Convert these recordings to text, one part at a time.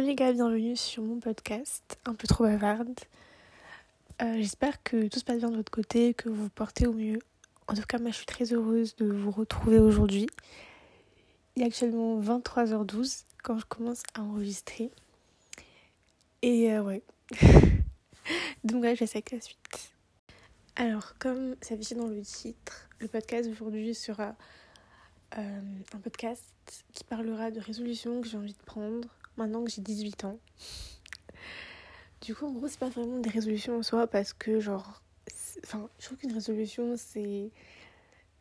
Coucou les gars, bienvenue sur mon podcast, un peu trop bavarde. Euh, J'espère que tout se passe bien de votre côté, que vous vous portez au mieux. En tout cas, moi je suis très heureuse de vous retrouver aujourd'hui. Il est actuellement 23h12 quand je commence à enregistrer. Et euh, ouais. Donc là, je vais avec la suite. Alors, comme ça dans le titre, le podcast aujourd'hui sera euh, un podcast qui parlera de résolutions que j'ai envie de prendre maintenant que j'ai 18 ans. Du coup, en gros, c'est pas vraiment des résolutions en soi parce que, genre, enfin, je trouve qu'une résolution, c'est.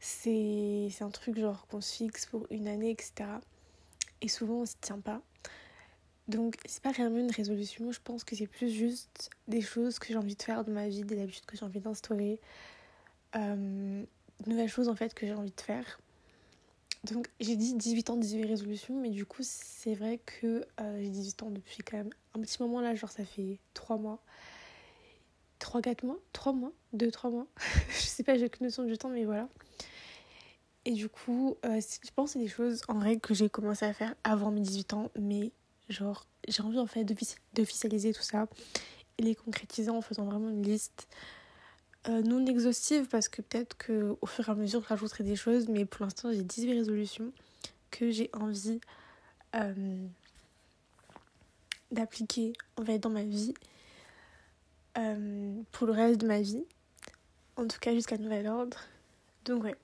C'est un truc, genre, qu'on se fixe pour une année, etc. Et souvent, on se tient pas. Donc, c'est pas vraiment une résolution. Je pense que c'est plus juste des choses que j'ai envie de faire de ma vie, des habitudes que j'ai envie d'instaurer. Euh, de nouvelles choses, en fait, que j'ai envie de faire. Donc j'ai dit 18 ans, 18 résolutions, mais du coup c'est vrai que euh, j'ai 18 ans depuis quand même un petit moment là, genre ça fait 3 mois. 3-4 mois? 3 mois? 2-3 mois? Je sais pas, j'ai aucune notion du temps, mais voilà. Et du coup, euh, je pense que c'est des choses en vrai que j'ai commencé à faire avant mes 18 ans, mais genre j'ai envie en fait d'officialiser tout ça et les concrétiser en faisant vraiment une liste euh, non exhaustive parce que peut-être qu'au fur et à mesure je rajouterai des choses, mais pour l'instant j'ai 18 résolutions que j'ai envie euh, d'appliquer en fait dans ma vie euh, pour le reste de ma vie, en tout cas jusqu'à nouvel ordre. Donc ouais.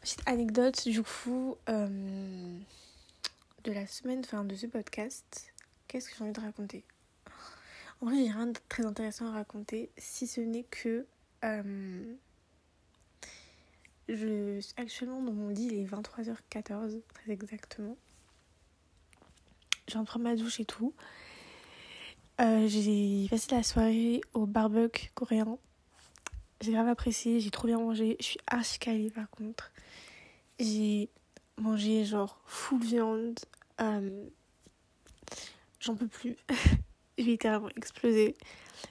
Petite anecdote du coup de la semaine, enfin de ce podcast, qu'est-ce que j'ai envie de raconter? En vrai, j'ai rien de très intéressant à raconter, si ce n'est que euh, je actuellement dans mon lit, il est 23h14, très exactement. J'en prends ma douche et tout. Euh, j'ai passé la soirée au barbecue coréen. J'ai grave apprécié, j'ai trop bien mangé. Je suis archi calée par contre. J'ai mangé genre full viande. Euh, j'en peux plus. littéralement explosé.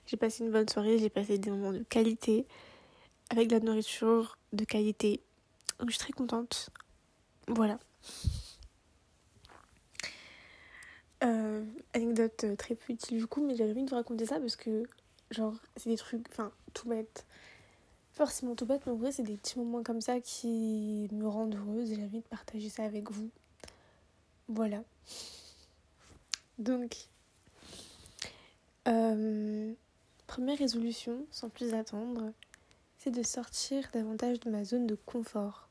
J'ai passé une bonne soirée, j'ai passé des moments de qualité avec de la nourriture de qualité. Donc je suis très contente. Voilà. Euh, anecdote très petite du coup, mais j'avais envie de vous raconter ça parce que, genre, c'est des trucs, enfin, tout bête. Forcément tout bête, mais en vrai, c'est des petits moments comme ça qui me rendent heureuse et j'ai envie de partager ça avec vous. Voilà. Donc, euh, première résolution, sans plus attendre, c'est de sortir davantage de ma zone de confort.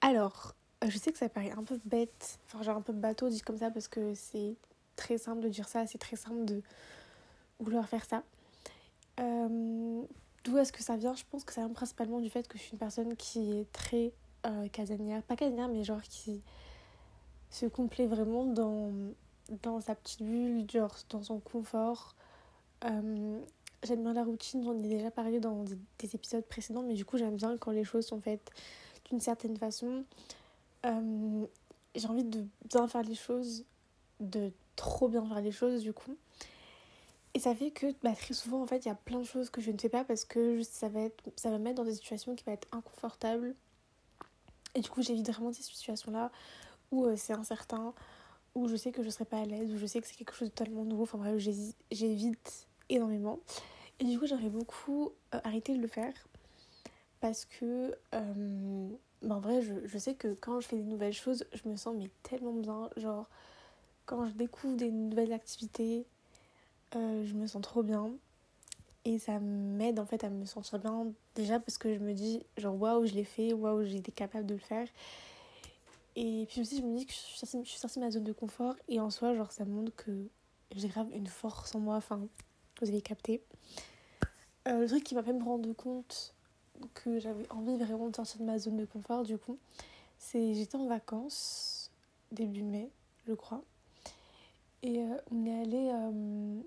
Alors, euh, je sais que ça paraît un peu bête, enfin genre un peu bateau dit comme ça parce que c'est très simple de dire ça, c'est très simple de vouloir faire ça. Euh, D'où est-ce que ça vient? Je pense que ça vient principalement du fait que je suis une personne qui est très casanière, pas casanière mais genre qui se complaît vraiment dans dans sa petite bulle, genre dans son confort. Euh, j'aime bien la routine, j'en ai déjà parlé dans des, épisodes précédents, mais du coup j'aime bien quand les choses sont faites d'une certaine façon. Euh, j'ai envie de bien faire les choses, de trop bien faire les choses du coup. Et ça fait que bah, très souvent en fait il y a plein de choses que je ne fais pas parce que ça va, être, ça va me mettre dans des situations qui vont être inconfortables. Et du coup j'évite vraiment ces situations là où euh, c'est incertain, où je sais que je serai pas à l'aise, où je sais que c'est quelque chose de totalement nouveau. Enfin bref, j'évite énormément. Et du coup, j'aurais beaucoup euh, arrêté de le faire parce que, euh, bah, en vrai, je, sais que quand je fais des nouvelles choses, je me sens mais tellement bien. Genre, quand je découvre des nouvelles activités, euh, je me sens trop bien. Et ça m'aide en fait à me sentir bien déjà parce que je me dis genre waouh je l'ai fait, waouh été capable de le faire. Et puis aussi, je me dis que je suis, sortie, de ma zone de confort. Et en soi, genre, ça montre que j'ai grave une force en moi. Enfin, vous avez capté. Euh, le truc qui m'a fait me rendre compte que j'avais envie vraiment de sortir de ma zone de confort, du coup, c'est j'étais en vacances, début mai, je crois. Et euh, on est allé euh,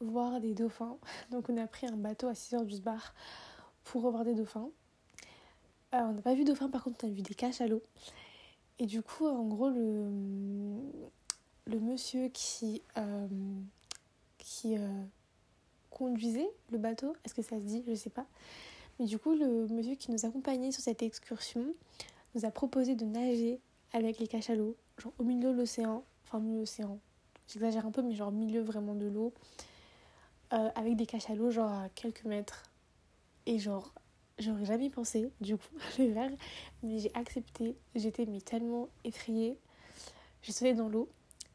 voir des dauphins. Donc, on a pris un bateau à 6h du bar pour revoir des dauphins. On n'a pas vu dauphin, par contre, on a vu des cachalots. Et du coup, en gros, le, le monsieur qui, euh, qui euh, conduisait le bateau, est-ce que ça se dit? Je sais pas. Mais du coup, le monsieur qui nous accompagnait sur cette excursion nous a proposé de nager avec les cachalots, genre au milieu de l'océan. enfin mi-océan, j'exagère un peu, mais genre milieu vraiment de l'eau, euh, avec des cachalots genre à quelques mètres. Et genre, j'aurais jamais pensé du coup le faire, mais j'ai accepté. J'étais mais tellement effrayée. Je suis dans l'eau,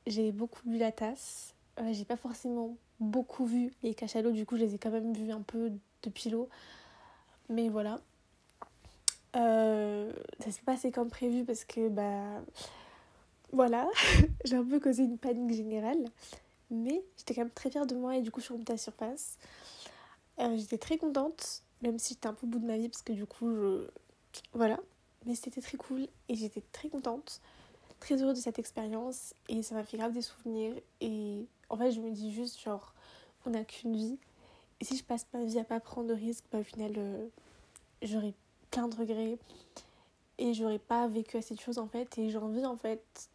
j'ai beaucoup bu la tasse. Euh, j'ai pas forcément beaucoup vu les cachalots, du coup je les ai quand même vus un peu depuis l'eau. Mais voilà. Euh, ça s'est passé comme prévu parce que bah voilà, j'ai un peu causé une panique générale. Mais j'étais quand même très fière de moi et du coup je suis remontée à la surface. Euh, j'étais très contente, même si j'étais un peu au bout de ma vie parce que du coup je... Voilà. Mais c'était très cool et j'étais très contente, très heureuse de cette expérience et ça m'a fait grave des souvenirs. Et en fait je me dis juste genre on n'a qu'une vie. Et si je passe ma vie à pas prendre de risques, bah, au final euh, j'aurai plein de regrets et j'aurais pas vécu assez de choses en fait et j'ai envie en fait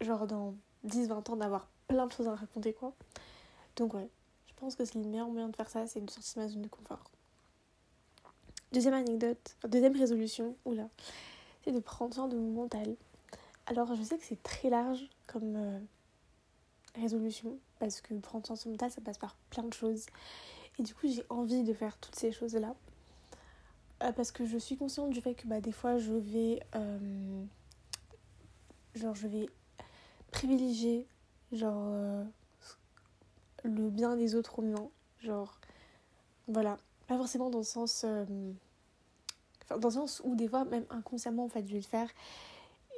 genre dans 10-20 ans d'avoir plein de choses à raconter quoi. Donc ouais, je pense que c'est le meilleur moyen de faire ça, c'est de sortir de ma zone de confort. Deuxième anecdote, deuxième résolution, oula, c'est de prendre soin de mon mental. Alors je sais que c'est très large comme euh, résolution, parce que prendre soin de son mental, ça passe par plein de choses. Et du coup, j'ai envie de faire toutes ces choses-là. Euh, parce que je suis consciente du fait que bah, des fois, je vais... Euh, genre, je vais privilégier genre le bien des autres au mien genre voilà pas forcément dans le sens euh, dans le sens où des fois même inconsciemment en fait je vais le faire.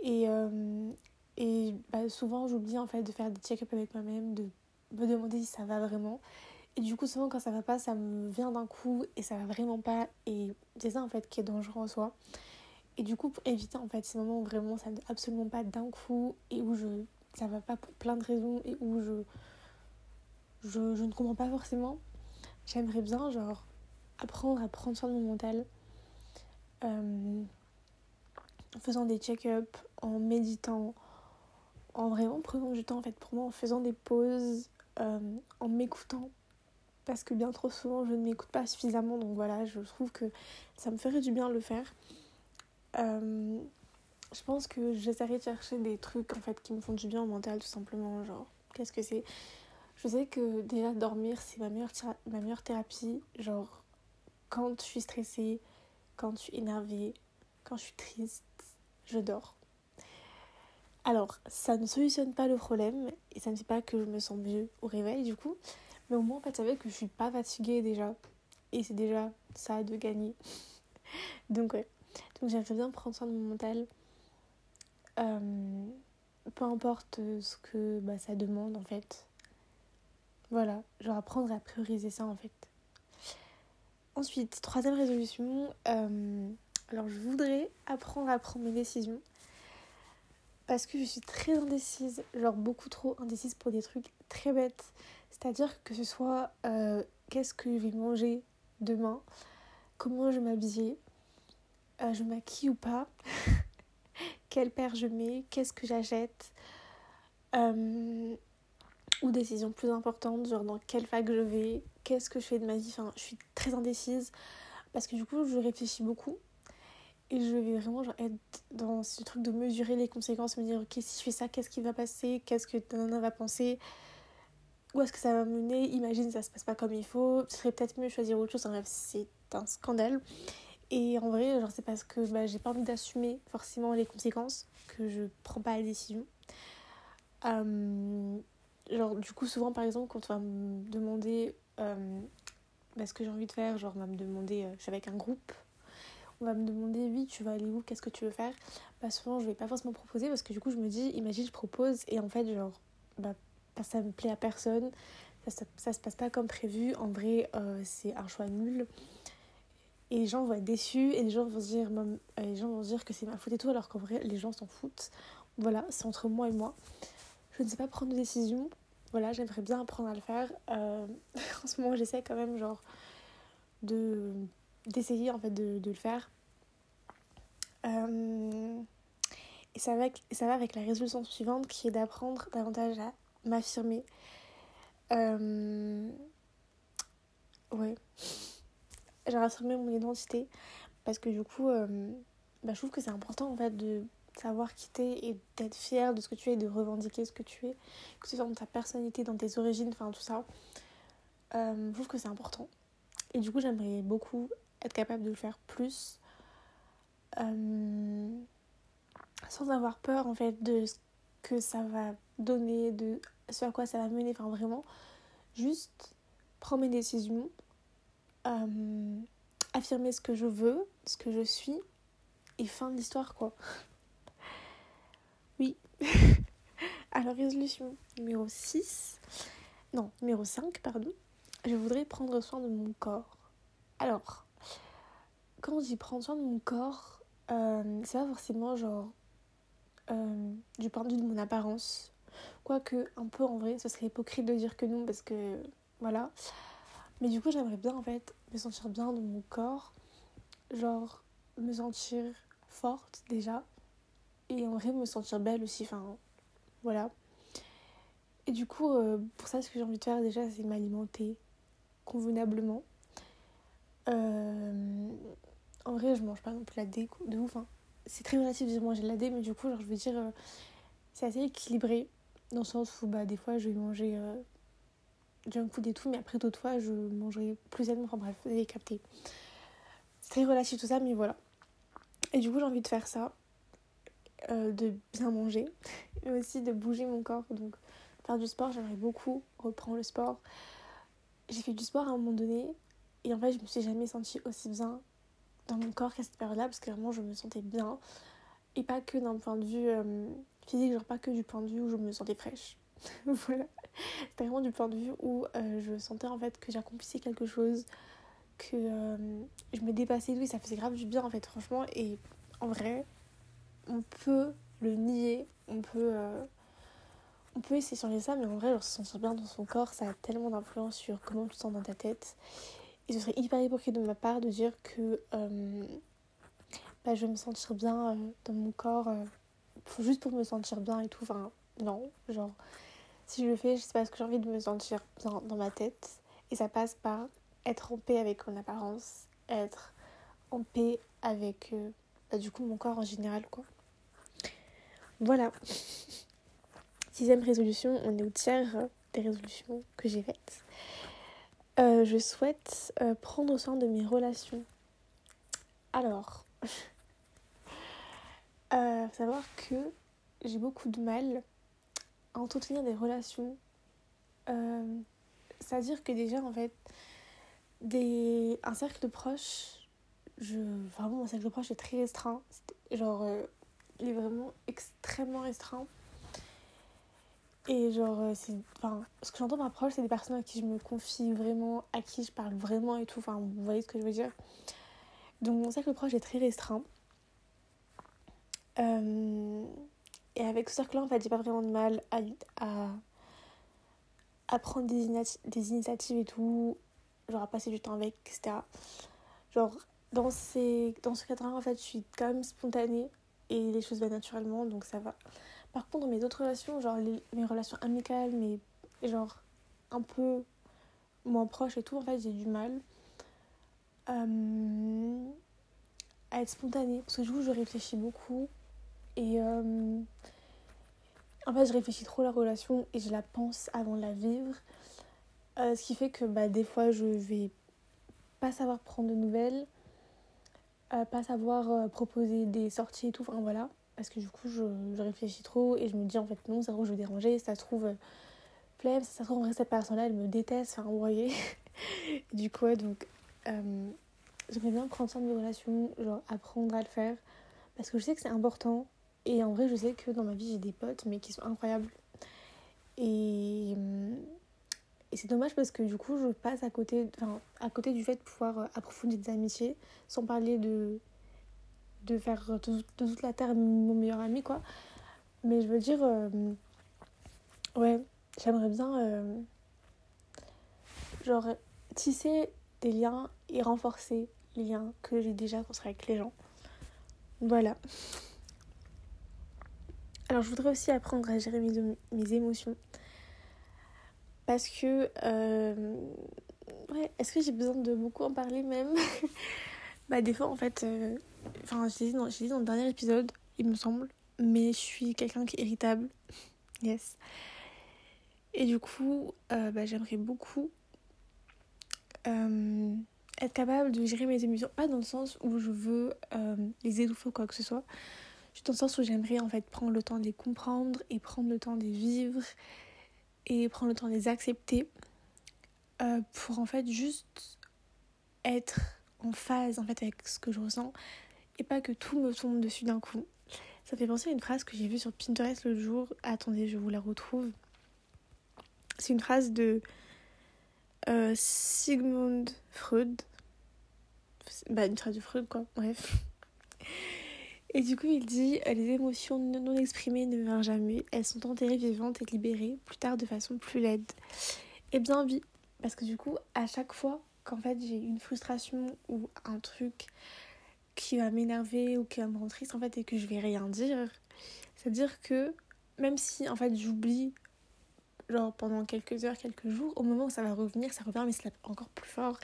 Et euh, et bah, souvent j'oublie en fait de faire des check-up avec moi-même de me demander si ça va vraiment. Et du coup souvent quand ça va pas ça me vient d'un coup et ça va vraiment pas. Et c'est ça en fait qui est dangereux en soi. Et du coup pour éviter en fait ces moments où vraiment ça ne absolument pas d'un coup et où je ça va pas pour plein de raisons et où je, je, ne comprends pas forcément. J'aimerais bien, genre, apprendre à prendre soin de mon mental euh, en faisant des check-up, en méditant, en vraiment prenant du temps en fait pour moi, en faisant des pauses, euh, en m'écoutant. Parce que bien trop souvent, je ne m'écoute pas suffisamment. Donc voilà, je trouve que ça me ferait du bien le faire. Euh, je pense que j'essaierai de chercher des trucs en fait qui me font du bien au mental tout simplement genre qu'est-ce que c'est? Je sais que déjà dormir c'est ma meilleure ma meilleure thérapie genre quand je suis stressée quand je suis énervée quand je suis triste je dors. Alors ça ne solutionne pas le problème et ça ne fait pas que je me sens mieux au réveil du coup. Mais au moins en fait ça que je suis pas fatiguée déjà. Et c'est déjà ça de gagner. Donc ouais. Donc j'aimerais bien prendre soin de mon mental. Euh, peu importe ce que bah, ça demande en fait. Voilà, genre apprendre à prioriser ça en fait. Ensuite, troisième résolution, euh, alors je voudrais apprendre à prendre mes décisions parce que je suis très indécise, genre beaucoup trop indécise pour des trucs très bêtes. C'est-à-dire que ce soit euh, qu'est-ce que je vais manger demain, comment je m'habiller, je maquille ou pas. quelle paire je mets, qu'est-ce que j'achète, euh, ou décision plus importante, genre dans quelle fac je vais, qu'est-ce que je fais de ma vie. Enfin, je suis très indécise parce que du coup, je réfléchis beaucoup et je vais vraiment être dans ce truc de mesurer les conséquences, me dire ok, si je fais ça, qu'est-ce qui va passer, qu'est-ce que Nana va penser, où est-ce que ça va mener, imagine ça se passe pas comme il faut, ce serait peut-être mieux choisir autre chose, bref, c'est un scandale. Et en vrai, genre, c'est parce que bah, j'ai pas envie d'assumer forcément les conséquences que je prends pas la décision. Euh, genre, du coup, souvent, par exemple, quand on va me demander euh, bah, ce que j'ai envie de faire, genre, on va me demander, euh, je suis avec un groupe, on va me demander, oui, tu vas aller où, qu'est-ce que tu veux faire? Bah, souvent, je vais pas forcément proposer parce que du coup, je me dis, imagine, je propose et en fait, genre, bah, ça me plaît à personne, ça, ça, se passe pas comme prévu. En vrai, c'est un choix nul et les gens vont être déçus et les gens vont se dire, euh, les gens vont dire que c'est ma faute et tout, alors qu'en vrai, les gens s'en foutent. Voilà, c'est entre moi et moi. Je ne sais pas prendre de décision. Voilà, j'aimerais bien apprendre à le faire. Euh, en ce moment, j'essaie quand même, genre, de d'essayer en fait de, de le faire. Euh, et ça va, ça va avec la résolution suivante qui est d'apprendre davantage à m'affirmer. Ouais j'ai rassembler mon identité parce que du coup euh, bah, je trouve que c'est important en fait de savoir qui t'es et d'être fier de ce que tu es, de revendiquer ce que tu es, que ce soit dans ta personnalité, dans tes origines, enfin tout ça. Euh, je trouve que c'est important. Et du coup, j'aimerais beaucoup être capable de le faire plus. Euh, sans avoir peur en fait de ce que ça va donner, de ce à quoi ça va mener. Enfin vraiment, juste prendre mes décisions, euh, affirmer ce que je veux, ce que je suis, et fin de l'histoire quoi. Alors résolution numéro 6, non, numéro 5, pardon. Je voudrais prendre soin de mon corps. Alors, quand dit prendre soin de mon corps, euh, c'est pas forcément genre euh, du point de vue de mon apparence. Quoique, un peu en vrai, ce serait hypocrite de dire que non parce que voilà. Mais du coup, j'aimerais bien en fait me sentir bien dans mon corps. Genre, me sentir forte déjà. Et en vrai, me sentir belle aussi. Enfin, voilà. Et du coup, euh, pour ça, ce que j'ai envie de faire déjà, c'est m'alimenter convenablement. Euh, en vrai, je mange pas non plus la dé de ouf. Hein. C'est très relatif de dire manger de la dé, mais du coup, genre, je veux dire, euh, c'est assez équilibré. Dans le sens où, bah, des fois, je vais manger junk food et tout, mais après, d'autres fois, je mangerai plus sainement. Enfin, bref, vous avez capté. C'est très relatif tout ça, mais voilà. Et du coup, j'ai envie de faire ça. Euh, de bien manger, mais aussi de bouger mon corps. Donc, faire du sport, j'aimerais beaucoup reprendre le sport. J'ai fait du sport à un moment donné, et en fait, je me suis jamais sentie aussi bien dans mon corps qu'à cette période-là parce que vraiment je me sentais bien et pas que d'un point de vue euh, physique genre pas que du point de vue où je me sentais fraîche voilà c'était vraiment du point de vue où euh, je sentais en fait que j'accomplissais quelque chose que je me dépassais et ça faisait grave du bien en fait franchement et en vrai on peut le nier on peut on peut essayer de changer ça mais en vrai genre, se sentir bien dans son corps ça a tellement d'influence sur comment tu te sens dans ta tête et ce serait hyper hypocrite de ma part de dire que euh, bah, je vais me sentir bien euh, dans mon corps euh, juste pour me sentir bien et tout. Enfin, non, genre, si je le fais, c'est parce que j'ai envie de me sentir bien dans ma tête. Et ça passe par être en paix avec mon apparence, être en paix avec bah, du coup mon corps en général, quoi. Voilà. Sixième résolution, on est au tiers des résolutions que j'ai faites. Euh, je souhaite euh, prendre soin de mes relations. Alors, euh, savoir que j'ai beaucoup de mal à entretenir des relations. C'est-à-dire que déjà, en fait, des... un cercle proche, je... vraiment, mon cercle proche est très restreint. Genre, il est vraiment extrêmement restreint. Et genre, euh, c'est. Enfin, ce que j'entends par proche, c'est des personnes à qui je me confie vraiment, à qui je parle vraiment et tout. Enfin, vous voyez ce que je veux dire. Donc, mon cercle proche est très restreint. Euh, et avec ce cercle-là, en fait, j'ai pas vraiment de mal à, à, prendre des, des initiatives et tout. Genre, à passer du temps avec, etc. Genre, dans, ces... dans ce cadre-là, en fait, je suis quand même spontanée et les choses vont naturellement, donc ça va. Par contre, dans mes autres relations, genre mes relations amicales, mais genre un peu moins proches et tout, en fait, j'ai du mal euh, à être spontanée. Parce que du coup, je réfléchis beaucoup. Et euh, en fait, je réfléchis trop à la relation et je la pense avant de la vivre. Euh, ce qui fait que bah, des fois, je vais pas savoir prendre de nouvelles, pas savoir proposer des sorties et tout. Enfin voilà. Parce que du coup je, réfléchis trop et je me dis en fait non ça trouve je vais déranger ça se trouve euh, flemme ça se trouve en vrai cette personne là elle me déteste enfin vous voyez. Du coup donc euh, j'aimerais bien prendre soin de mes relations genre apprendre à le faire. Parce que je sais que c'est important et en vrai je sais que dans ma vie j'ai des potes mais qui sont incroyables. Et, euh, et c'est dommage parce que du coup je passe à côté enfin à côté du fait de pouvoir euh, approfondir des amitiés sans parler de de faire de, toute la terre mon meilleur ami, quoi. Mais je veux dire, euh, ouais, j'aimerais bien, euh, genre, tisser des liens et renforcer les liens que j'ai déjà construits avec les gens. Voilà. Alors, je voudrais aussi apprendre à gérer mes, mes émotions. Parce que, euh, ouais, est-ce que j'ai besoin de beaucoup en parler même Bah, des fois, en fait, enfin, je l'ai dit, dans le dernier épisode, il me semble, mais je suis quelqu'un qui est irritable. yes. Et du coup, euh, bah, j'aimerais beaucoup euh, être capable de gérer mes émotions. Pas dans le sens où je veux euh, les étouffer ou quoi que ce soit. Juste dans le sens où j'aimerais en fait prendre le temps de les comprendre et prendre le temps de les vivre et prendre le temps de les accepter pour en fait juste être en phase en fait avec ce que je ressens et pas que tout me tombe dessus d'un coup. Ça fait penser à une phrase que j'ai vue sur Pinterest le jour. Attendez, je vous la retrouve. C'est une phrase de euh, Sigmund Freud. Bah, une phrase de Freud, quoi. Bref. Et du coup, il dit Les émotions non exprimées ne meurent jamais. Elles sont enterrées vivantes et libérées, plus tard de façon plus laide. Et bien, oui. Parce que du coup, à chaque fois qu'en fait j'ai une frustration ou un truc qui va m'énerver ou qui va me rendre triste en fait et que je vais rien dire, c'est-à-dire que même si en fait j'oublie genre pendant quelques heures, quelques jours, au moment où ça va revenir, ça revient mais c'est encore plus fort.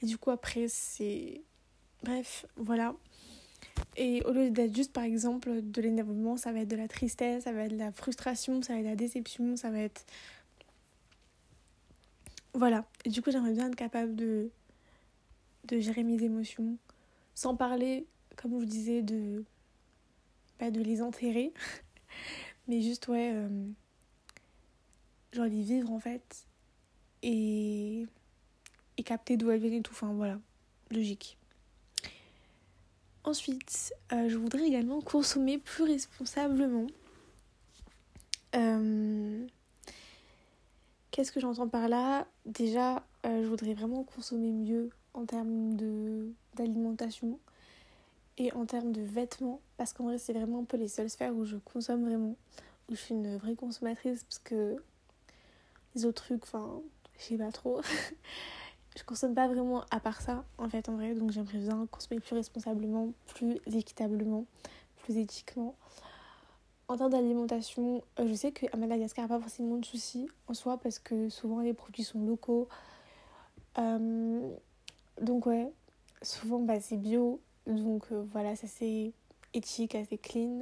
Et du coup après c'est bref, voilà. Et au lieu d'être juste par exemple de l'énervement, ça va être de la tristesse, ça va être de la frustration, ça va être de la déception, ça va être voilà. Du coup, j'aimerais bien être capable de de gérer mes émotions sans parler, comme je vous disais, de, pas de les enterrer, mais juste, ouais, euh, genre les vivre en fait, et, et capter d'où elles viennent et tout, enfin voilà, logique. Ensuite, euh, je voudrais également consommer plus responsablement. Euh, qu'est-ce que j'entends par là? Déjà, je voudrais vraiment consommer mieux en termes d'alimentation et en termes de vêtements parce qu'en vrai c'est vraiment un peu les seules sphères où je consomme vraiment où je suis une vraie consommatrice parce que les autres trucs enfin je sais pas trop je consomme pas vraiment à part ça en fait en vrai donc j'aimerais bien consommer plus responsablement plus équitablement plus éthiquement en termes d'alimentation euh, je sais qu'à Madagascar pas forcément de soucis en soi parce que souvent les produits sont locaux euh, donc ouais, souvent bah, c'est bio, donc euh, voilà, ça c'est éthique, assez clean.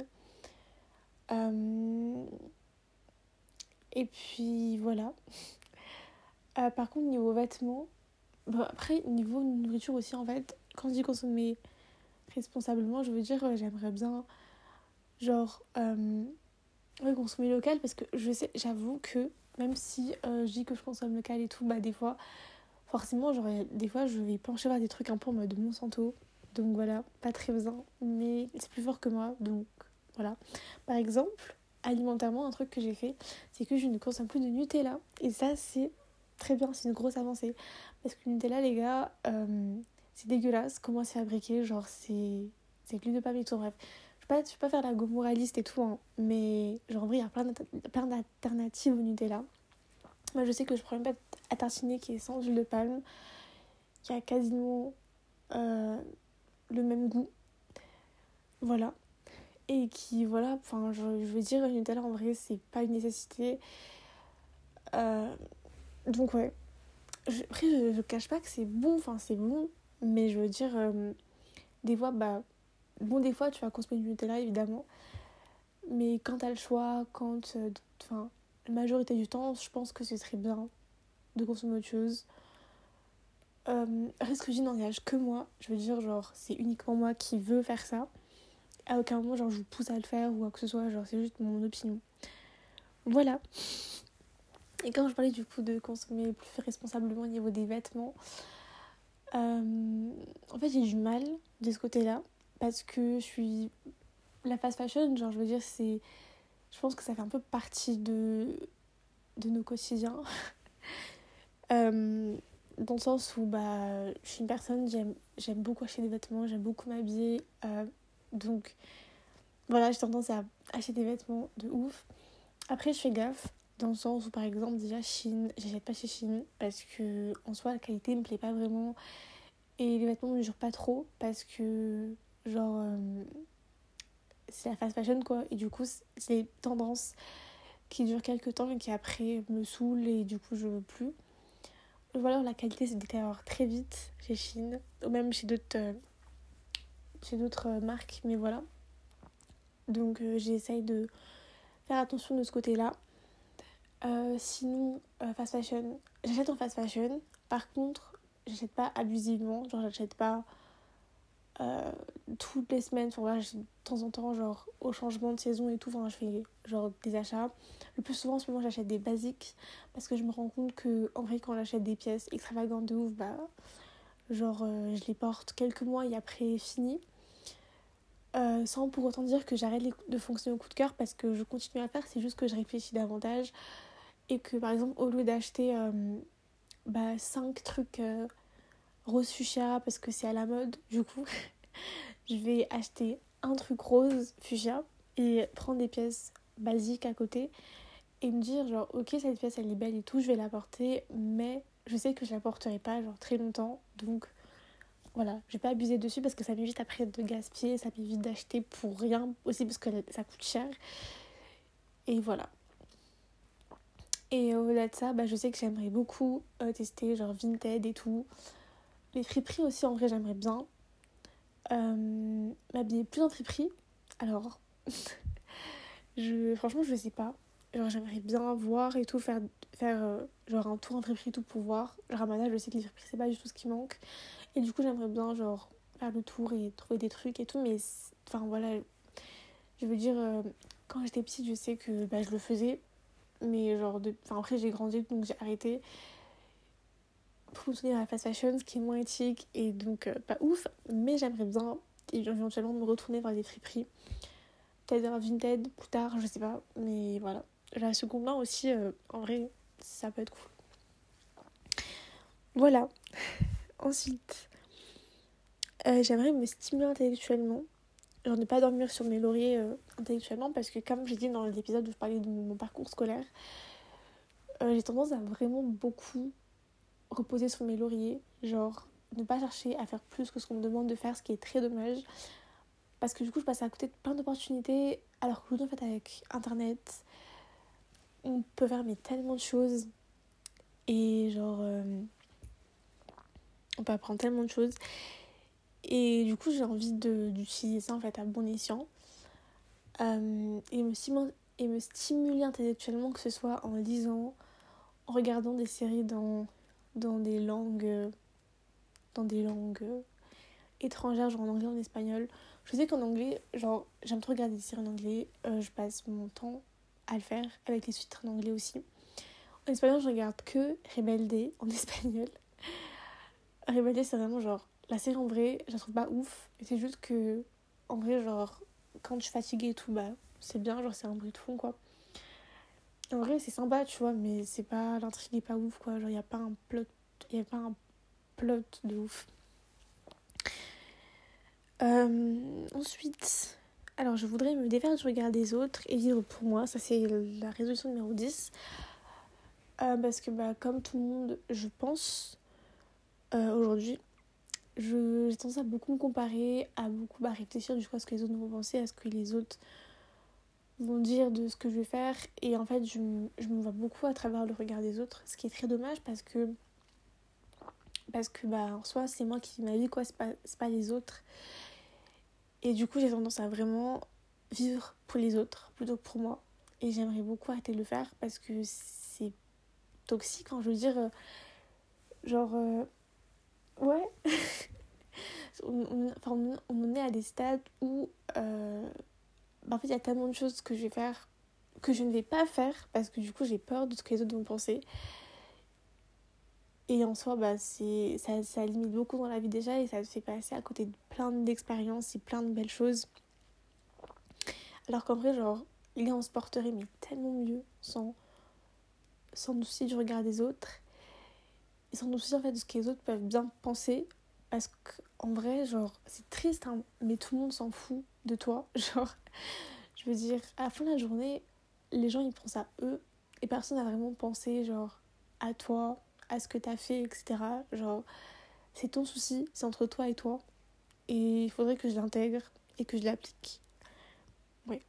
Et puis voilà. Par contre, niveau vêtements, après, niveau nourriture aussi, en fait, quand je dis consommer responsablement, je veux dire, j'aimerais bien, genre, consommer local parce que je sais, j'avoue que même si je dis que je consomme local et tout, bah des fois, forcément, genre, des fois, je vais pencher vers des trucs un peu en mode Monsanto. Donc voilà, pas très besoin, mais c'est plus fort que moi. Donc voilà. Par exemple, alimentairement, un truc que j'ai fait, c'est que je ne consomme plus de Nutella. Et ça, c'est très bien, c'est une grosse avancée. Parce que Nutella, les gars, euh, c'est dégueulasse. Comment c'est fabriqué Genre, c'est c'est l'huile de palme et tout. Bref, je ne vais, pas faire la go moraliste et tout, hein, mais genre, en vrai, il y a plein d'alternatives au Nutella. Moi, je sais que je prends une pâte à tartiner qui est sans huile de palme, qui a quasiment euh, le même goût. Voilà. Et qui, voilà, enfin, je, veux dire, une Nutella en vrai, c'est pas une nécessité. Euh, donc, ouais. après, je, je cache pas que c'est bon, enfin, c'est bon, mais je veux dire, euh, des fois, bah, bon, des fois, tu vas consommer du Nutella, évidemment. Mais quand t'as le choix, quand. Enfin, la majorité du temps, je pense que ce serait bien de consommer autre chose. Euh, ce que je n'engage que moi. Je veux dire, genre, c'est uniquement moi qui veux faire ça. À aucun moment, genre, je vous pousse à le faire ou quoi que ce soit. Genre, c'est juste mon opinion. Voilà. Et quand je parlais du coup de consommer plus responsablement au niveau des vêtements, euh, en fait, j'ai du mal de ce côté-là. Parce que je suis. La fast fashion, genre, je veux dire, c'est je pense que ça fait un peu partie de, de nos quotidiens. euh, dans le sens où bah, je suis une personne, j'aime beaucoup acheter des vêtements, j'aime beaucoup m'habiller. Euh, donc voilà, j'ai tendance à acheter des vêtements de ouf. Après, je fais gaffe dans le sens où par exemple, déjà Chine, j'achète pas chez Chine parce que en soi, la qualité me plaît pas vraiment. Et les vêtements ne durent pas trop parce que, genre. Euh, c'est la fast fashion quoi et du coup c'est des tendances qui durent quelques temps et qui après me saoulent et du coup je veux plus voilà la qualité se détériore très vite chez Chine ou même chez d'autres euh, chez d'autres marques mais voilà Donc euh, j'essaye de faire attention de ce côté-là. Euh, sinon, euh, fast fashion, j'achète en fast fashion. Par contre, j'achète pas abusivement. Genre, j'achète pas toutes les semaines. Enfin, voilà, de temps en temps, genre au changement de saison et tout. Enfin, je fais genre des achats. Le plus souvent en ce moment, j'achète des basiques parce que je me rends compte que en vrai, quand j'achète des pièces extravagantes de ouf, bah genre je les porte quelques mois et après fini. Euh, sans pour autant dire que j'arrête de fonctionner au coup de cœur parce que je continue à faire, c'est juste que je réfléchis davantage et que par exemple au lieu d'acheter euh, bah, 5 trucs euh, rose fuchsia parce que c'est à la mode du coup je vais acheter un truc rose fuchsia et prendre des pièces basiques à côté et me dire genre ok cette pièce elle est belle et tout je vais la porter mais je sais que je la porterai pas genre très longtemps donc voilà, je vais pas abuser dessus parce que ça m'évite après de gaspiller, ça m'évite d'acheter pour rien aussi parce que ça coûte cher. Et voilà. Et au-delà de ça, bah, je sais que j'aimerais beaucoup euh, tester genre Vinted et tout. Les friperies aussi, en vrai, j'aimerais bien. Euh, m'habiller plus en friperie. Alors, je, franchement, je sais pas. Genre, j'aimerais bien voir et tout, faire, faire euh, genre un tour en friperie tout pour voir. Genre, à je sais que les friperies, c'est pas du tout ce qui manque. Et du coup, j'aimerais bien, genre, faire le tour et trouver des trucs et tout. Mais, enfin, voilà. Je veux dire, euh, quand j'étais petite, je sais que bah, je le faisais. Mais, genre, de... enfin, après, j'ai grandi, donc j'ai arrêté. Pour me à la fast fashion, ce qui est moins éthique et donc euh, pas ouf. Mais j'aimerais bien, éventuellement, me retourner vers des friperies. Peut-être un Vinted plus tard, je sais pas. Mais voilà. La seconde main aussi, euh, en vrai, ça peut être cool. Voilà. Ensuite, euh, j'aimerais me stimuler intellectuellement. Genre ne pas dormir sur mes lauriers euh, intellectuellement parce que comme j'ai dit dans l'épisode où je parlais de mon parcours scolaire, euh, j'ai tendance à vraiment beaucoup reposer sur mes lauriers. Genre ne pas chercher à faire plus que ce qu'on me demande de faire, ce qui est très dommage. Parce que du coup je passe à côté de plein d'opportunités alors que en fait avec internet on peut faire mais tellement de choses et genre on peut apprendre tellement de choses. Et du coup, j'ai envie d'utiliser ça en fait à bon escient. Euh, et, me et me stimuler intellectuellement, que ce soit en lisant, en regardant des séries dans, dans des langues dans des langues étrangères, genre en anglais, en espagnol. Je sais qu'en anglais, genre, j'aime trop regarder des séries en anglais. Euh, je passe mon temps à le faire, avec les sous-titres en anglais aussi. En espagnol, je regarde que Rebelde en espagnol. Rebelde, c'est vraiment genre la série en vrai, je la trouve pas ouf. C'est juste que, en vrai, genre, quand je suis fatiguée et tout, bah, c'est bien, genre, c'est un bruit de fond, quoi. En vrai, c'est sympa, tu vois, mais c'est pas. L'intrigue est pas ouf, quoi. Genre, y a pas un plot. Y pas un plot de ouf. Euh, ensuite, alors je voudrais me défaire du regard des autres et vivre pour moi. Ça, c'est la résolution numéro 10. Euh, parce que, bah, comme tout le monde, je pense euh, aujourd'hui, j'ai tendance à beaucoup me comparer, à beaucoup bah, réfléchir du coup à ce que les autres vont penser, à ce que les autres vont dire de ce que je vais faire. Et en fait, je, je me vois beaucoup à travers le regard des autres, ce qui est très dommage parce que, parce que bah, en soi, c'est moi qui vis ma vie, quoi, c'est pas, pas les autres. Et du coup, j'ai tendance à vraiment vivre pour les autres plutôt que pour moi. Et j'aimerais beaucoup arrêter de le faire parce que c'est toxique, quand hein, je veux dire, euh, genre. Euh, Ouais. on, on, est à des stades où euh, bah, en fait il y a tellement de choses que je vais faire que je ne vais pas faire parce que du coup j'ai peur de ce que les autres vont penser. Et en soi, bah, c'est, ça, ça limite beaucoup dans la vie déjà et ça te fait passer à côté de plein d'expériences et plein de belles choses. Alors qu'en vrai, genre, les on se porterait mais tellement mieux sans, sans souci du regard des autres ils sont aussi en fait de ce que les autres peuvent bien penser. Parce qu'en vrai genre c'est triste hein, mais tout le monde s'en fout de toi. Genre je veux dire à la fin de la journée les gens ils pensent à eux et personne n'a vraiment pensé genre à toi à ce que t'as fait etc genre c'est ton souci c'est entre toi et toi. Et il faudrait que je l'intègre et que je l'applique. Oui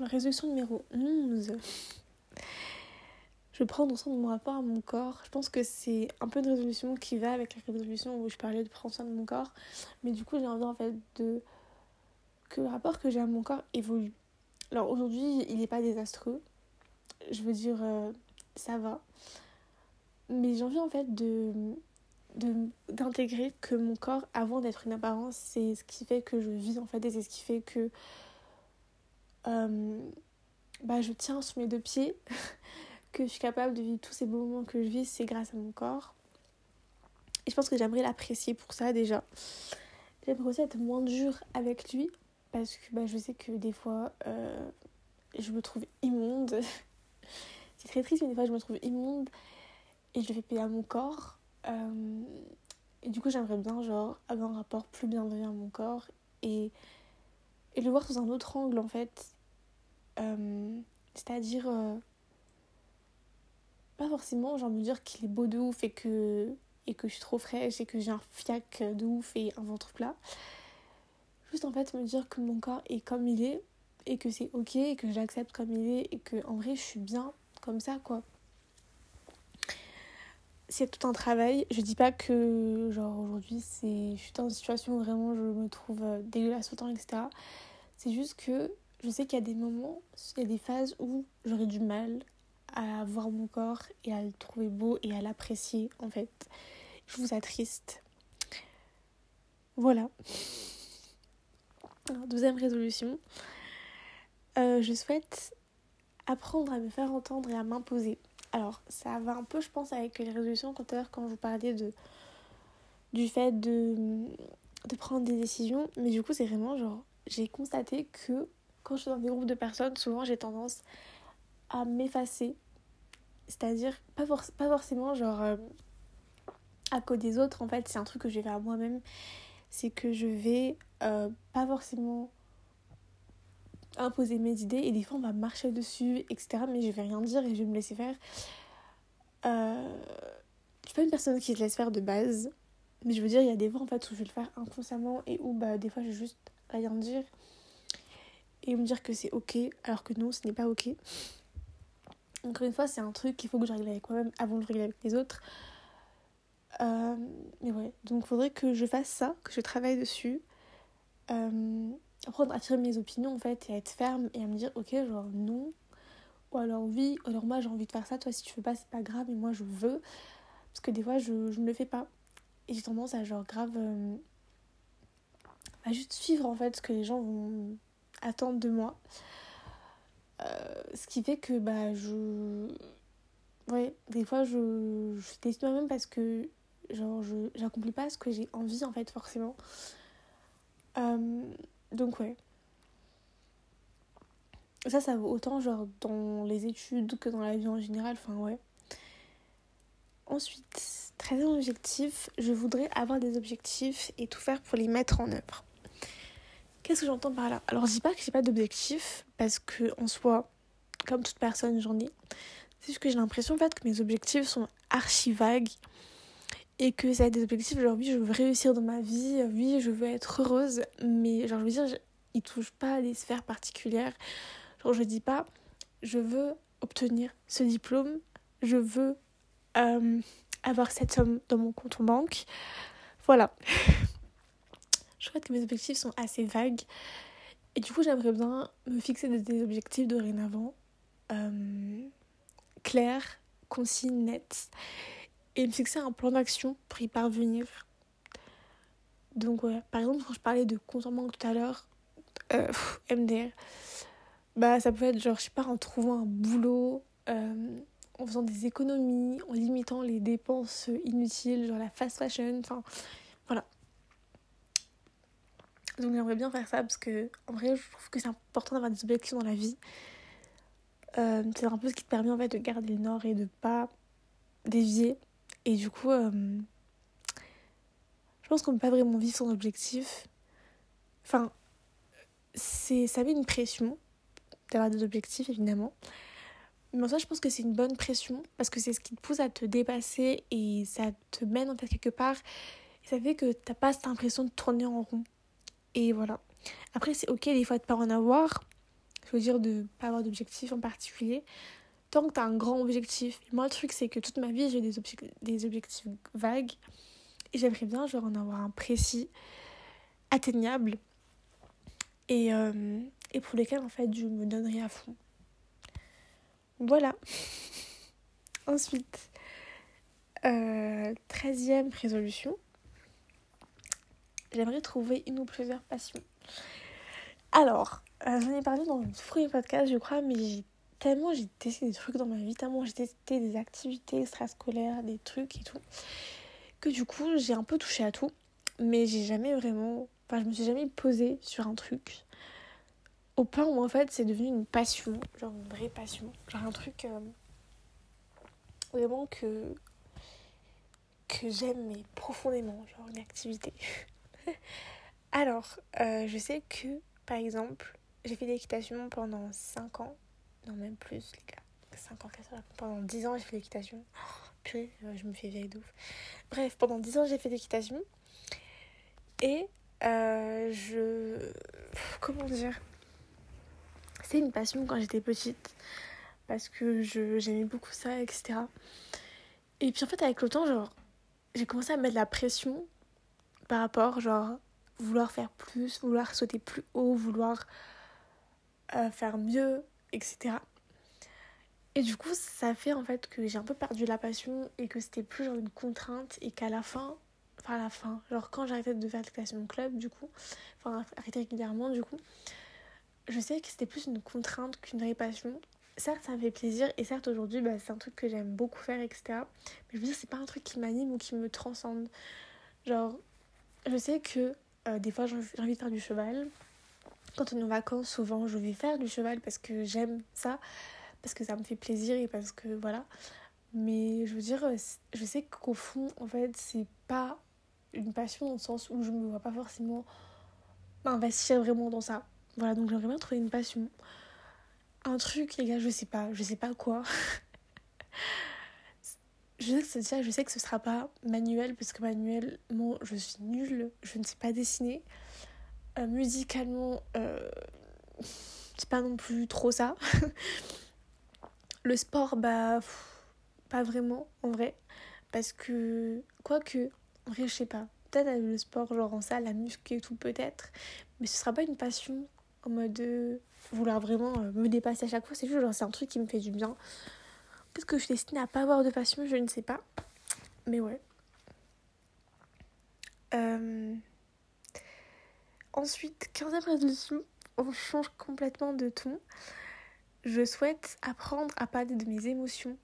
résolution numéro 11 je prends soin de mon rapport à mon corps. Je pense que c'est un peu une résolution qui va avec la résolution où je parlais de prendre soin de mon corps. Mais du coup, j'ai envie en fait de que le rapport que j'ai à mon corps évolue. Alors aujourd'hui, il n'est pas désastreux. Je veux dire, euh, ça va. Mais j'ai envie en fait de d'intégrer que mon corps, avant d'être une apparence, c'est ce qui fait que je vis en fait et c'est ce qui fait que euh, bah, je tiens sur mes deux pieds, que je suis capable de vivre tous ces beaux moments que je vis, c'est grâce à mon corps. Et je pense que j'aimerais l'apprécier pour ça déjà. J'aimerais aussi être moins dure avec lui parce que bah, je sais que des fois euh, je me trouve immonde. c'est très triste, mais des fois je me trouve immonde et je le fais payer à mon corps. Euh, et du coup, j'aimerais bien genre avoir un rapport plus bienveillant à mon corps et, et le voir sous un autre angle en fait. Euh, c'est-à-dire pas forcément genre me dire qu'il est beau de ouf et que et que je suis trop fraîche et que j'ai un fiac de ouf et un ventre plat. Juste en fait me dire que mon corps est comme il est et que c'est ok et que j'accepte comme il est et que en vrai je suis bien comme ça quoi. C'est tout un travail. Je dis pas que genre aujourd'hui c'est je suis dans une situation où vraiment je me trouve euh, dégueulasse autant etc. C'est juste que je sais qu'il y a des moments, il y a des phases où j'aurais du mal à voir mon corps et à le trouver beau et à l'apprécier en fait je vous attriste. Voilà. deuxième résolution. Euh, je souhaite apprendre à me faire entendre et à m'imposer. Alors, ça va un peu, je pense, avec les résolutions quand, quand vous parliez de, du fait de, de prendre des décisions. Mais du coup, c'est vraiment genre, j'ai constaté que quand je suis dans des groupes de personnes, souvent j'ai tendance à m'effacer. C'est-à-dire, pas, forcément genre. Euh, à cause des autres, en fait, c'est un truc que je vais faire moi-même. C'est que je vais euh, pas forcément imposer mes idées et des fois on va marcher dessus, etc. Mais je vais rien dire et je vais me laisser faire. Euh, je suis pas une personne qui se laisse faire de base. Mais je veux dire, il y a des fois en fait où je vais le faire inconsciemment et où bah, des fois je vais juste rien dire et me dire que c'est ok alors que non, ce n'est pas ok. Encore une fois, c'est un truc qu'il faut que je règle avec moi-même avant de le régler avec les autres. Euh, mais ouais, donc il faudrait que je fasse ça, que je travaille dessus. Euh, apprendre à tirer mes opinions en fait et à être ferme et à me dire ok, genre non. Ou alors oui, alors moi j'ai envie de faire ça, toi si tu veux pas, c'est pas grave, mais moi je veux. Parce que des fois je, je ne le fais pas. Et j'ai tendance à genre grave. Euh, à juste suivre en fait ce que les gens vont attendre de moi. Ce qui fait que bah je. Ouais, des fois je, je décide moi-même parce que genre je j'accomplis pas ce que j'ai envie en fait forcément. Euh, donc ouais. Ça ça vaut autant genre dans les études que dans la vie en général enfin ouais. Ensuite très objectif je voudrais avoir des objectifs et tout faire pour les mettre en œuvre qu'est-ce que j'entends par là? Alors je dis pas que j'ai pas d'objectifs parce que en soi comme toute personne j'en ai. C'est juste que j'ai l'impression en fait que mes objectifs sont archi vagues et que ça a des objectifs genre oui je veux réussir dans ma vie oui je veux être heureuse mais genre je veux dire ils touchent pas à des sphères particulières. Genre je dis pas je veux obtenir ce diplôme je veux euh, avoir cette somme dans mon compte en banque. Voilà je crois que mes objectifs sont assez vagues et du coup j'aimerais bien me fixer des, objectifs dorénavant euh, clairs concis nets et me fixer un plan d'action pour y parvenir. Donc ouais, par exemple quand je parlais de consentement tout à l'heure, euh, MDR, bah ça peut être genre je sais pas en trouvant un boulot, euh, en faisant des économies, en limitant les dépenses inutiles, genre la fast fashion, enfin. Donc j'aimerais bien faire ça parce que en vrai je trouve que c'est important d'avoir des objectifs dans la vie. Euh, c'est un peu ce qui te permet en fait de garder le nord et de pas dévier et du coup, euh, je pense qu'on ne peut pas vraiment vivre son objectif. Enfin, c'est, ça met une pression d'avoir des objectifs, évidemment. Mais en soi, je pense que c'est une bonne pression parce que c'est ce qui te pousse à te dépasser et ça te mène en fait quelque part. Et ça fait que t'as pas cette impression de tourner en rond. Et voilà. Après, c'est ok des fois de pas en avoir. Je veux dire de pas avoir d'objectif en particulier tant que tu as un grand objectif. moi, le truc, c'est que toute ma vie, j'ai des, des objectifs vagues. Et j'aimerais bien genre, en avoir un précis, atteignable. et, euh, et pour lesquels en fait je me donnerai à fond. Voilà. Ensuite, euh, treizième résolution, j'aimerais trouver une ou plusieurs passions. Alors, euh, j'en ai parlé dans le premier podcast, je crois, mais j'ai tellement j'ai testé des trucs dans ma vie, tellement j'ai testé des activités extrascolaires, des trucs et tout, que du coup j'ai un peu touché à tout, mais j'ai jamais vraiment, enfin je me suis jamais posée sur un truc au point où en fait c'est devenu une passion, genre une vraie passion, genre un truc euh, vraiment que que j'aime mais profondément, genre une activité. Alors, euh, je sais que par exemple, j'ai fait l'équitation pendant 5 ans, non même plus les gars, 5 ans, 4 ans, pendant 10 ans j'ai fait l'équitation. puis je me fais vieille d'ouf. Bref, pendant 10 ans j'ai fait l'équitation et euh, je... Comment dire? C'est une passion quand j'étais petite parce que j'aimais beaucoup ça, etc. Et puis en fait, avec le temps, genre, j'ai commencé à mettre la pression par rapport, genre, vouloir faire plus, vouloir sauter plus haut, vouloir euh, faire mieux, etc. Et du coup, ça fait en fait que j'ai un peu perdu la passion et que c'était plus genre une contrainte et qu'à la fin, enfin à la fin, genre quand j'arrêtais de faire mon club, du coup, enfin arrêter régulièrement, du coup, je sais que c'était plus une contrainte qu'une vraie passion. Certes, ça me fait plaisir et certes, aujourd'hui, bah, c'est un truc que j'aime beaucoup faire, etc. Mais je veux dire, c'est pas un truc qui m'anime ou qui me transcende. Genre, je sais que euh, des fois, j'ai envie de faire du cheval. Quand on est en vacances, souvent, je vais faire du cheval parce que j'aime ça, parce que ça me fait plaisir et parce que voilà. Mais je veux dire, je sais qu'au fond, en fait, c'est pas une passion dans le sens où je me vois pas forcément m'investir vraiment dans ça. Voilà, donc j'aimerais bien trouver une passion. Un truc, les gars, je sais pas, je sais pas quoi. je sais que je sais que ce sera pas manuel parce que manuel, moi, je suis nulle, je ne sais pas dessiner. Euh, musicalement, euh, c'est pas non plus trop ça. Le sport, bah, pas vraiment en vrai. Parce que, quoique, en vrai, je sais pas. Peut-être le sport, genre en salle, la muscu et tout, peut-être. Mais ce sera pas une passion en mode de vouloir vraiment euh, me dépasser à chaque fois. C'est juste genre, c'est un truc qui me fait du bien. Peut-être que je suis destinée à pas avoir de passion, je ne sais pas. Mais ouais. Euh... Ensuite, 15e résolution, on change complètement de ton. Je souhaite apprendre à parler de mes émotions.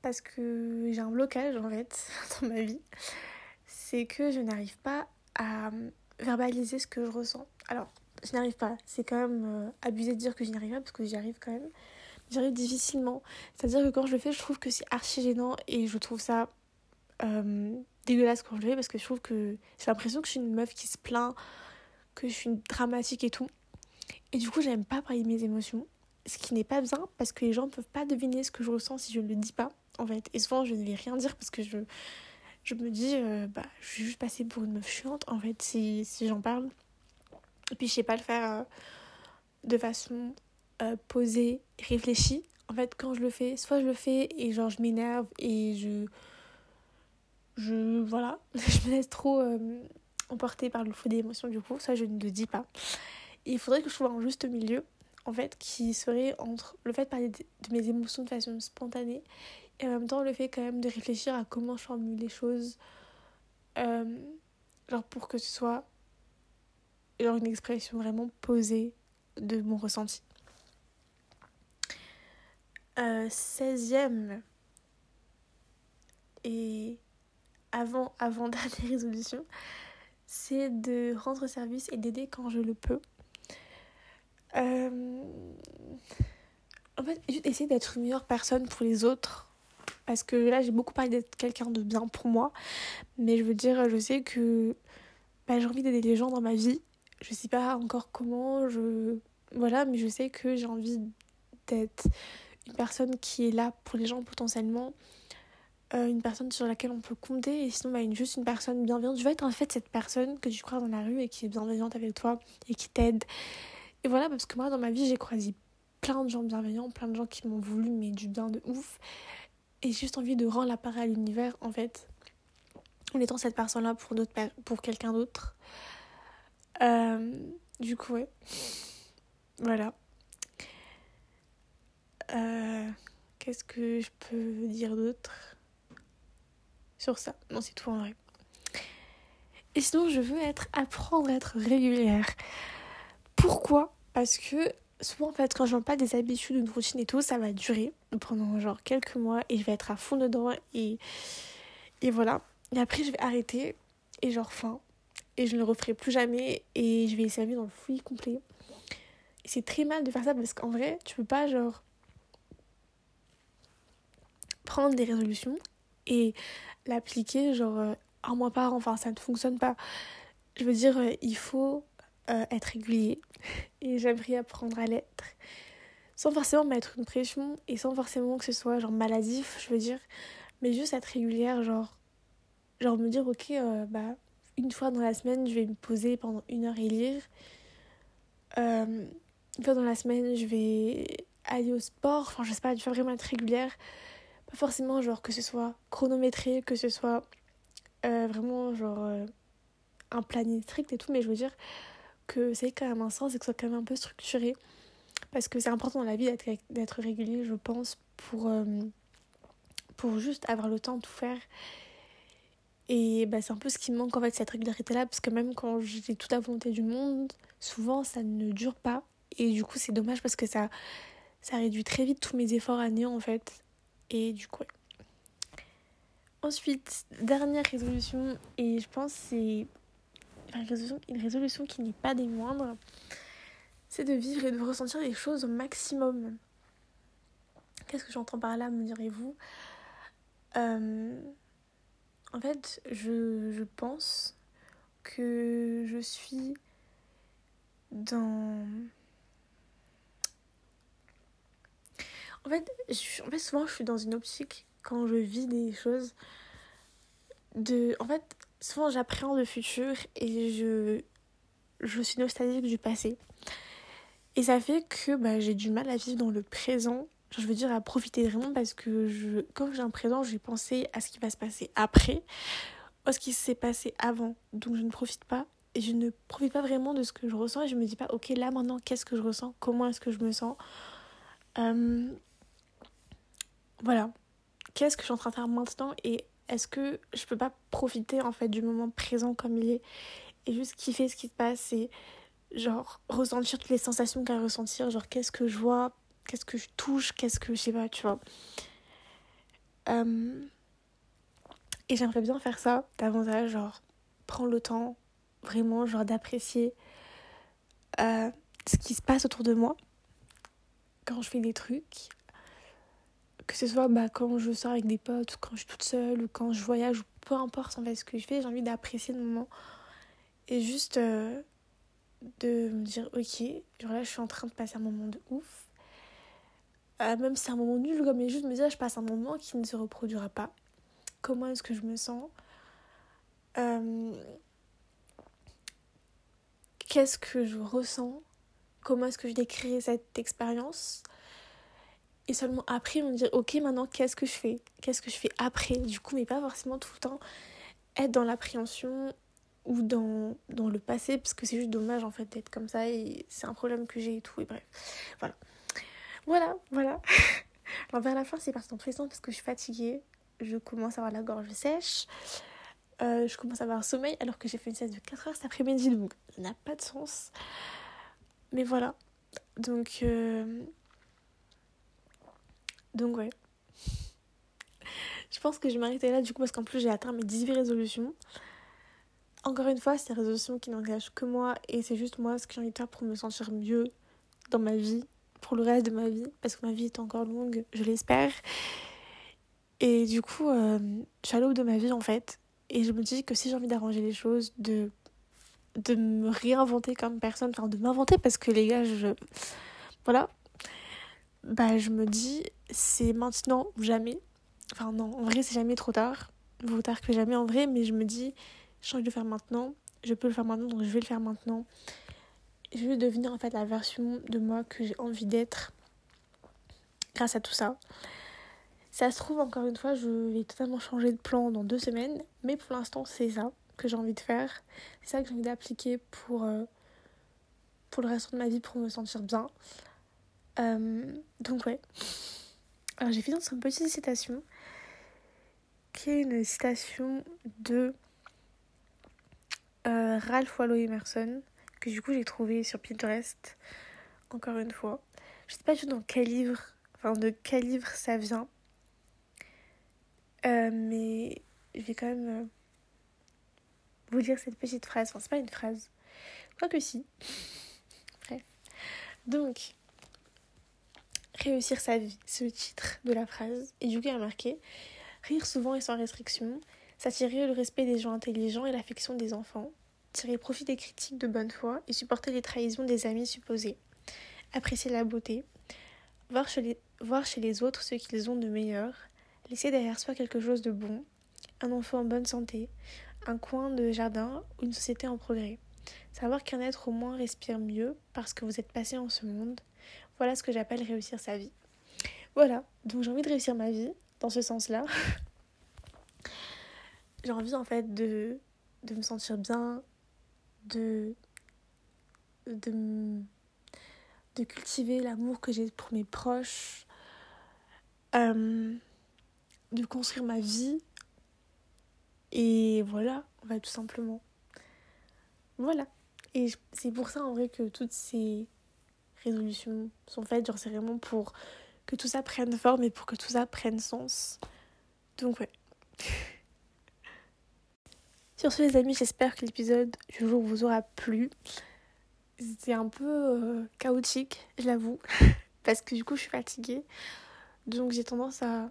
Parce que j'ai un blocage en fait dans ma vie. C'est que je n'arrive pas à verbaliser ce que je ressens. Alors, je n'arrive pas. C'est quand même euh, abusé de dire que je n'y arrive pas parce que j'y arrive quand même. J'arrive difficilement. C'est-à-dire que quand je le fais, je trouve que c'est archi gênant et je trouve ça euh, dégueulasse quand je le fais parce que je trouve que j'ai l'impression que je suis une meuf qui se plaint, que je suis dramatique et tout. Et du coup, j'aime pas parler mes émotions. Ce qui n'est pas bien parce que les gens ne peuvent pas deviner ce que je ressens si je ne le dis pas, en fait. Et souvent, je ne vais rien dire parce que je, je me dis, euh, bah, je suis juste passée pour une meuf chiante, en fait, si, si j'en parle. Et puis je sais pas le faire euh, de façon euh, posée, réfléchie. En fait, quand je le fais, soit je le fais et genre je m'énerve et je. Je. Voilà. je me laisse trop euh, emporter par le flot d'émotions du coup. Ça, je ne le dis pas. il faudrait que je trouve un juste milieu, en fait, qui serait entre le fait de parler de, mes émotions de façon spontanée et en même temps le fait quand même de réfléchir à comment je formule les choses. genre pour que ce soit genre une expression vraiment posée de mon ressenti. Euh, 16e et avant, avant dernière résolution, c'est de rendre service et d'aider quand je le peux. Euh, en fait, essayer d'être une meilleure personne pour les autres. Parce que là, j'ai beaucoup parlé d'être quelqu'un de bien pour moi. Mais je veux dire, je sais que bah, j'ai envie d'aider les gens dans ma vie je sais pas encore comment, je voilà, mais je sais que j'ai envie d'être une personne qui est là pour les gens potentiellement, euh, une personne sur laquelle on peut compter, et sinon bah, une, juste une personne bienveillante. Je veux être en fait cette personne que tu crois dans la rue et qui est bienveillante avec toi et qui t'aide. Et voilà, parce que moi dans ma vie j'ai croisé plein de gens bienveillants, plein de gens qui m'ont voulu mais du bien de ouf. Et juste envie de rendre l'appareil à l'univers en fait, en étant cette personne-là pour, pour quelqu'un d'autre. Euh, du coup, ouais. Voilà. Euh, Qu'est-ce que je peux dire d'autre sur ça? Non, c'est tout en vrai. Et sinon, je veux apprendre à être régulière. Pourquoi? Parce que souvent, en fait, quand je pas des habitudes, une routine et tout, ça va durer pendant genre quelques mois et je vais être à fond dedans et, et voilà. Et après, je vais arrêter et genre fin. Et je ne le referai plus jamais et je vais essayer dans le fouillis complet. Et c'est très mal de faire ça parce qu'en vrai, tu peux pas genre prendre des résolutions et l'appliquer genre euh, un mois par an. Enfin, ça ne fonctionne pas. Je veux dire, euh, il faut euh, être régulier et j'aimerais apprendre à l'être sans forcément mettre une pression et sans forcément que ce soit genre maladif, je veux dire, mais juste être régulière, genre, genre me dire, ok, bah, une fois dans la semaine, je vais me poser pendant une heure et lire. une fois dans la semaine, je vais aller au sport, enfin, je sais pas, je vais vraiment être régulière forcément genre que ce soit chronométré, que ce soit euh, vraiment genre euh, un planning strict et tout, mais je veux dire que c'est quand même un sens et que ce soit quand même un peu structuré. Parce que c'est important dans la vie d'être régulier, je pense, pour, euh, pour juste avoir le temps de tout faire. Et bah, c'est un peu ce qui manque en fait, cette régularité-là, parce que même quand j'ai toute la volonté du monde, souvent ça ne dure pas. Et du coup, c'est dommage parce que ça, ça réduit très vite tous mes efforts à néant en fait. Et du coup, Ensuite, dernière résolution, et je pense c'est une résolution, une résolution qui n'est pas des moindres, c'est de vivre et de ressentir les choses au maximum. Qu'est-ce que j'entends par là, me direz-vous? Euh, En fait, je, je pense que je suis dans En fait, en fait, souvent, je suis dans une optique quand je vis des choses. De, en fait, souvent, j'appréhende le futur et je, je suis nostalgique du passé. Et ça fait que bah, j'ai du mal à vivre dans le présent. Je veux dire, à profiter vraiment parce que je, quand j'ai un présent, j'ai pensé à ce qui va se passer après, à ce qui s'est passé avant. Donc, je ne profite pas. Et je ne profite pas vraiment de ce que je ressens et je me dis pas, ok, là maintenant, qu'est-ce que je ressens? Comment est-ce que je me sens? Euh, voilà, qu'est-ce que je suis en train de faire maintenant et est-ce que je peux pas profiter en fait du moment présent comme il est et juste kiffer ce qui se passe et genre ressentir toutes les sensations qu'à ressentir, genre qu'est-ce que je vois, qu'est-ce que je touche, qu'est-ce que je sais pas, tu vois. Et j'aimerais bien faire ça davantage, genre prendre le temps vraiment genre d'apprécier euh, ce qui se passe autour de moi quand je fais des trucs que ce soit bah, quand je sors avec des potes, ou quand je suis toute seule, ou quand je voyage, ou peu importe en fait ce que je fais, j'ai envie d'apprécier le moment. Et juste euh, de me dire, ok, genre là je suis en train de passer un moment de ouf. Euh, même si c'est un moment nul, mais juste me dire, je passe un moment qui ne se reproduira pas. Comment est-ce que je me sens? Euh, Qu'est-ce que je ressens? Comment est-ce que je décris cette expérience? Et seulement après me dire ok maintenant qu'est-ce que je fais? Qu'est-ce que je fais après? Du coup mais pas forcément tout le temps être dans l'appréhension ou dans, dans le passé parce que c'est juste dommage en fait d'être comme ça et c'est un problème que j'ai et tout et bref. Voilà. Voilà voilà. Alors vers la fin c'est parti en présent parce que je suis fatiguée je commence à avoir la gorge sèche euh, je commence à avoir un sommeil alors que j'ai fait une sieste de 4 heures cet après-midi donc ça n'a pas de sens. Mais voilà. Donc euh, donc ouais. Je pense que je vais m'arrêter là du coup parce qu'en plus j'ai atteint mes 18 résolutions. Encore une fois, c'est des résolutions qui n'engagent que moi et c'est juste moi ce que j'ai envie de faire pour me sentir mieux dans ma vie, pour le reste de ma vie, parce que ma vie est encore longue, je l'espère. Et du coup, euh, je de ma vie en fait. Et je me dis que si j'ai envie d'arranger les choses, de, de me réinventer comme personne, enfin de m'inventer parce que les gars, je. Voilà, bah je me dis c'est maintenant ou jamais. Enfin non, en vrai c'est jamais trop tard. Vaut tard que jamais en vrai, mais je me dis j'ai envie de faire maintenant, je peux le faire maintenant, donc je vais le faire maintenant. Je vais devenir en fait la version de moi que j'ai envie d'être grâce à tout ça. Ça se trouve, encore une fois, je vais totalement changer de plan dans deux semaines, mais pour l'instant, c'est ça que j'ai envie de faire. C'est ça que j'ai envie d'appliquer pour, euh, pour le reste de ma vie pour me sentir bien. Euh, donc ouais. Alors j'ai fini dans une petite citation qui est une citation de euh, Ralph Waldo Emerson que du coup j'ai trouvé sur Pinterest encore une fois. Je sais pas du tout dans quel livre, enfin de quel livre ça vient. Euh, mais je vais quand même vous dire cette petite phrase. Enfin, c'est pas une phrase. Quoi que si. Bref. Donc, réussir sa vie, ce titre de la phrase. Et il a marqué Rire souvent et sans restriction, s'attirer le respect des gens intelligents et l'affection des enfants, tirer profit des critiques de bonne foi et supporter les trahisons des amis supposés, apprécier la beauté, voir chez les, voir chez les autres ce qu'ils ont de meilleur, laisser derrière soi quelque chose de bon, un enfant en bonne santé, un coin de jardin ou une société en progrès. Savoir qu'un être au moins respire mieux parce que vous êtes passé en ce monde. Voilà ce que j'appelle réussir sa vie. Voilà, donc j'ai envie de réussir ma vie dans ce sens-là. j'ai envie en fait de, me sentir bien, de, de, de cultiver l'amour que j'ai pour mes proches, euh, de construire ma vie. Et voilà, on va tout simplement. Voilà. Et c'est pour ça en vrai que toutes ces résolutions sont faites. Genre, c'est vraiment pour que tout ça prenne forme et pour que tout ça prenne sens. Donc, ouais. Sur ce, les amis, j'espère que l'épisode du jour vous aura plu. C'était un peu euh, chaotique, je l'avoue, parce que du coup, je suis fatiguée. Donc, j'ai tendance à,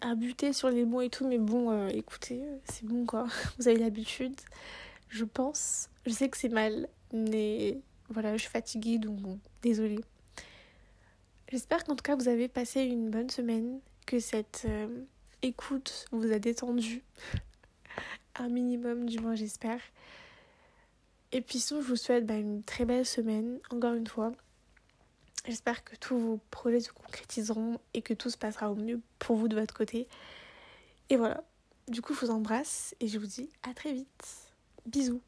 à buter sur les mots et tout. Mais bon, euh, écoutez, c'est bon quoi. Vous avez l'habitude, je pense. Je sais que c'est mal, mais voilà, je suis fatiguée, donc bon, désolée. J'espère qu'en tout cas, vous avez passé une bonne semaine, que cette euh, écoute vous a détendu un minimum, du moins j'espère. Et puis sinon, je vous souhaite bah, une très belle semaine, encore une fois. J'espère que tous vos projets se concrétiseront et que tout se passera au mieux pour vous de votre côté. Et voilà. Du coup, je vous embrasse et je vous dis à très vite. Bisous.